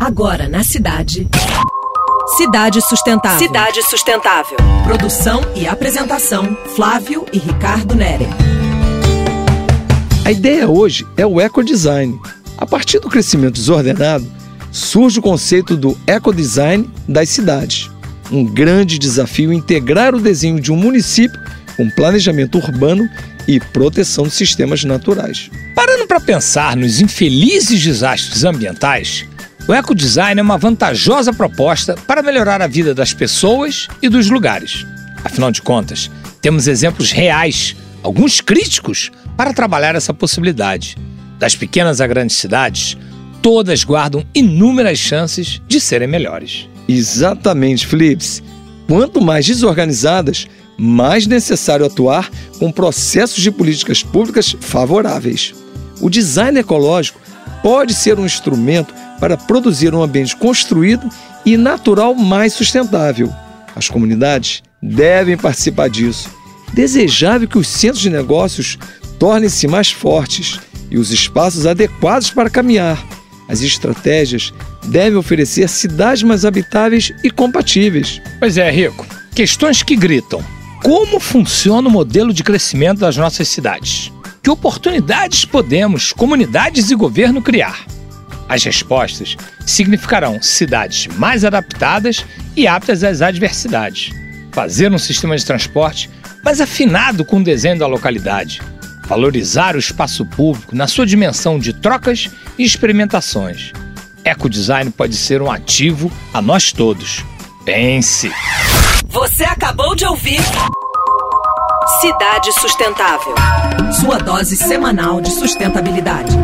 Agora na cidade. Cidade Sustentável. Cidade Sustentável. Produção e apresentação: Flávio e Ricardo Nere. A ideia hoje é o ecodesign. A partir do crescimento desordenado, surge o conceito do ecodesign das cidades. Um grande desafio integrar o desenho de um município com planejamento urbano e proteção de sistemas naturais. Parando para pensar nos infelizes desastres ambientais, o ecodesign é uma vantajosa proposta para melhorar a vida das pessoas e dos lugares. Afinal de contas, temos exemplos reais, alguns críticos, para trabalhar essa possibilidade. Das pequenas a grandes cidades, todas guardam inúmeras chances de serem melhores. Exatamente, Flips. Quanto mais desorganizadas, mais necessário atuar com processos de políticas públicas favoráveis. O design ecológico pode ser um instrumento para produzir um ambiente construído e natural mais sustentável. As comunidades devem participar disso. Desejável que os centros de negócios tornem-se mais fortes e os espaços adequados para caminhar. As estratégias devem oferecer cidades mais habitáveis e compatíveis. Pois é, Rico. Questões que gritam. Como funciona o modelo de crescimento das nossas cidades? Que oportunidades podemos, comunidades e governo, criar? As respostas significarão cidades mais adaptadas e aptas às adversidades, fazer um sistema de transporte mais afinado com o desenho da localidade, valorizar o espaço público na sua dimensão de trocas e experimentações. Ecodesign pode ser um ativo a nós todos. Pense! Você acabou de ouvir Cidade Sustentável. Sua dose semanal de sustentabilidade.